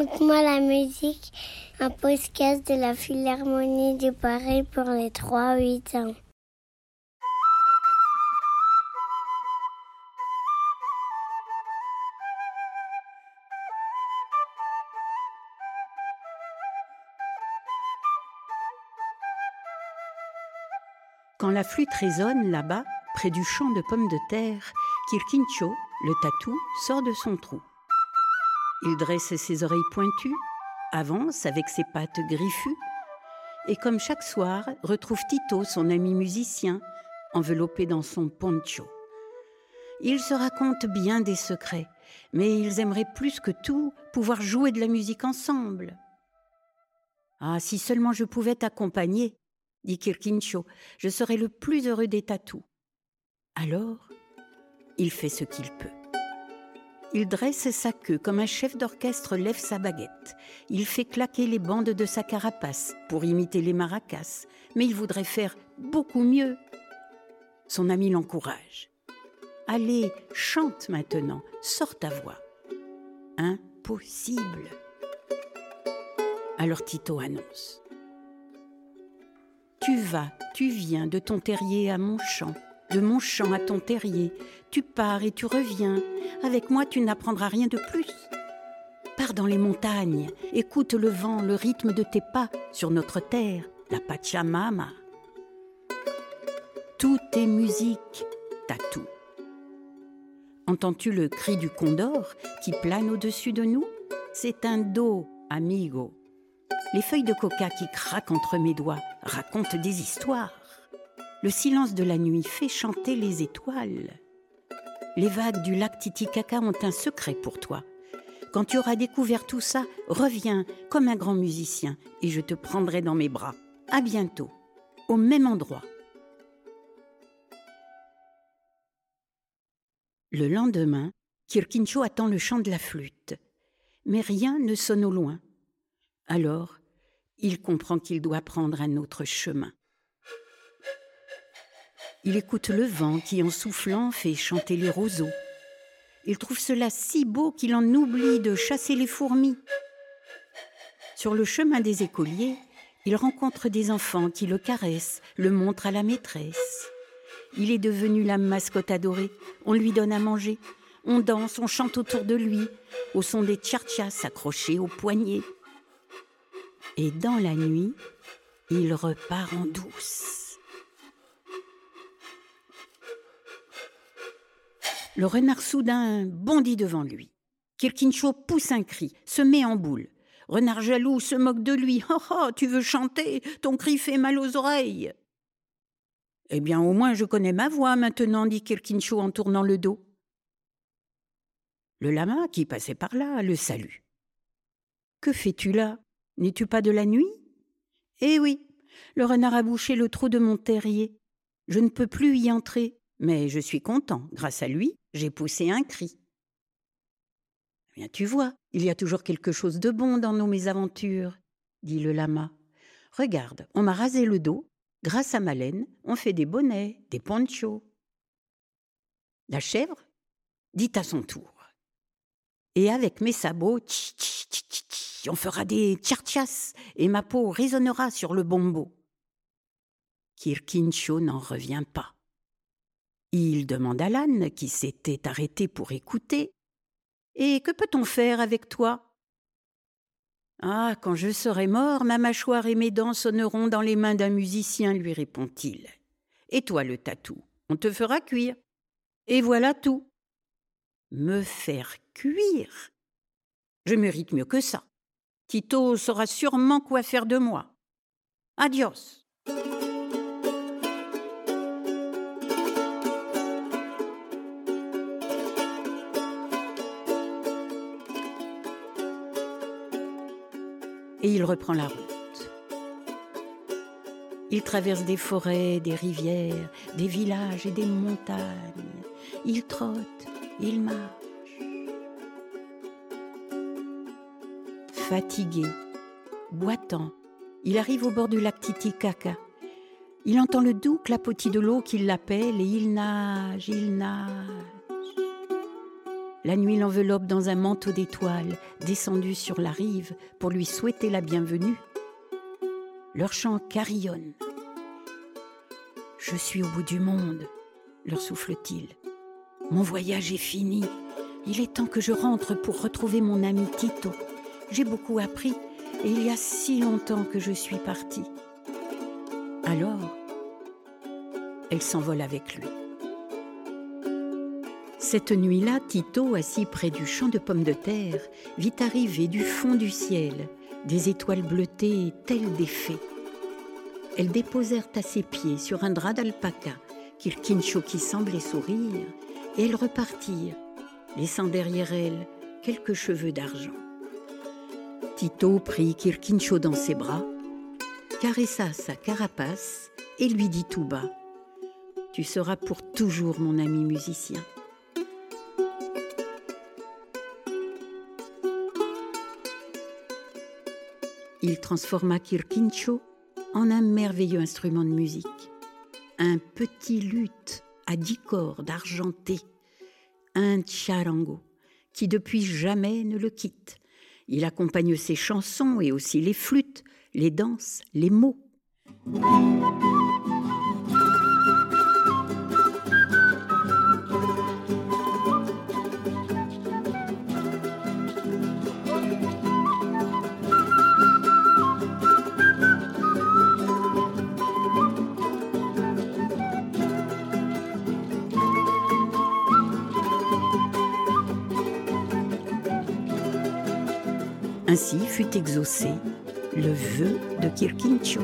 Raconte-moi la musique, un podcast de la Philharmonie de Paris pour les 3-8 ans. Quand la flûte résonne là-bas, près du champ de pommes de terre, Kirkincho, le tatou, sort de son trou. Il dresse ses oreilles pointues, avance avec ses pattes griffues, et comme chaque soir, retrouve Tito, son ami musicien, enveloppé dans son poncho. Ils se racontent bien des secrets, mais ils aimeraient plus que tout pouvoir jouer de la musique ensemble. Ah, si seulement je pouvais t'accompagner, dit Kirkincho, je serais le plus heureux des tatous. Alors, il fait ce qu'il peut. Il dresse sa queue comme un chef d'orchestre lève sa baguette. Il fait claquer les bandes de sa carapace pour imiter les maracas, mais il voudrait faire beaucoup mieux. Son ami l'encourage. Allez, chante maintenant, sors ta voix. Impossible. Alors Tito annonce. Tu vas, tu viens de ton terrier à mon champ de mon champ à ton terrier, tu pars et tu reviens. Avec moi, tu n'apprendras rien de plus. Pars dans les montagnes, écoute le vent, le rythme de tes pas sur notre terre, la Pachamama. Tout est musique, tatou. Entends-tu le cri du condor qui plane au-dessus de nous? C'est un do, amigo. Les feuilles de coca qui craquent entre mes doigts racontent des histoires. Le silence de la nuit fait chanter les étoiles. Les vagues du lac Titicaca ont un secret pour toi. Quand tu auras découvert tout ça, reviens comme un grand musicien et je te prendrai dans mes bras. À bientôt, au même endroit. Le lendemain, Kirkincho attend le chant de la flûte. Mais rien ne sonne au loin. Alors, il comprend qu'il doit prendre un autre chemin. Il écoute le vent qui, en soufflant, fait chanter les roseaux. Il trouve cela si beau qu'il en oublie de chasser les fourmis. Sur le chemin des écoliers, il rencontre des enfants qui le caressent, le montrent à la maîtresse. Il est devenu la mascotte adorée. On lui donne à manger. On danse, on chante autour de lui, au son des tchartchas accrochés aux poignets. Et dans la nuit, il repart en douce. Le renard soudain bondit devant lui. Kirkincho pousse un cri, se met en boule. Renard jaloux se moque de lui. Oh, oh, tu veux chanter? Ton cri fait mal aux oreilles. Eh bien, au moins, je connais ma voix maintenant, dit Kirkincho en tournant le dos. Le lama, qui passait par là, le salue. Que fais-tu là? N'es-tu pas de la nuit? Eh oui, le renard a bouché le trou de mon terrier. Je ne peux plus y entrer, mais je suis content. Grâce à lui, j'ai poussé un cri. Eh bien, tu vois, il y a toujours quelque chose de bon dans nos mésaventures, dit le lama. Regarde, on m'a rasé le dos. Grâce à ma laine, on fait des bonnets, des ponchos. La chèvre dit à son tour. Et avec mes sabots, on fera des tchartchas et ma peau résonnera sur le bombo. Kirkincho n'en revient pas. Il demande à l'âne, qui s'était arrêté pour écouter Et que peut-on faire avec toi Ah, quand je serai mort, ma mâchoire et mes dents sonneront dans les mains d'un musicien, lui répond-il. Et toi, le tatou, on te fera cuire. Et voilà tout. Me faire cuire? Je mérite mieux que ça. Tito saura sûrement quoi faire de moi. Adios. Et il reprend la route. Il traverse des forêts, des rivières, des villages et des montagnes. Il trotte, il marche. Fatigué, boitant, il arrive au bord du lac Titicaca. Il entend le doux clapotis de l'eau qui l'appelle et il nage, il nage. La nuit l'enveloppe dans un manteau d'étoiles, descendu sur la rive pour lui souhaiter la bienvenue. Leur chant carillonne. Je suis au bout du monde, leur souffle-t-il. Mon voyage est fini. Il est temps que je rentre pour retrouver mon ami Tito. J'ai beaucoup appris et il y a si longtemps que je suis partie. Alors, elle s'envole avec lui. Cette nuit-là, Tito, assis près du champ de pommes de terre, vit arriver du fond du ciel des étoiles bleutées telles des fées. Elles déposèrent à ses pieds sur un drap d'alpaca Kirkincho qui semblait sourire, et elles repartirent, laissant derrière elles quelques cheveux d'argent. Tito prit Kirkincho dans ses bras, caressa sa carapace et lui dit tout bas Tu seras pour toujours mon ami musicien. Il transforma Kirkincho en un merveilleux instrument de musique, un petit luth à dix cordes argentées, un charango qui depuis jamais ne le quitte. Il accompagne ses chansons et aussi les flûtes, les danses, les mots. Ainsi fut exaucé le vœu de Kirkincho.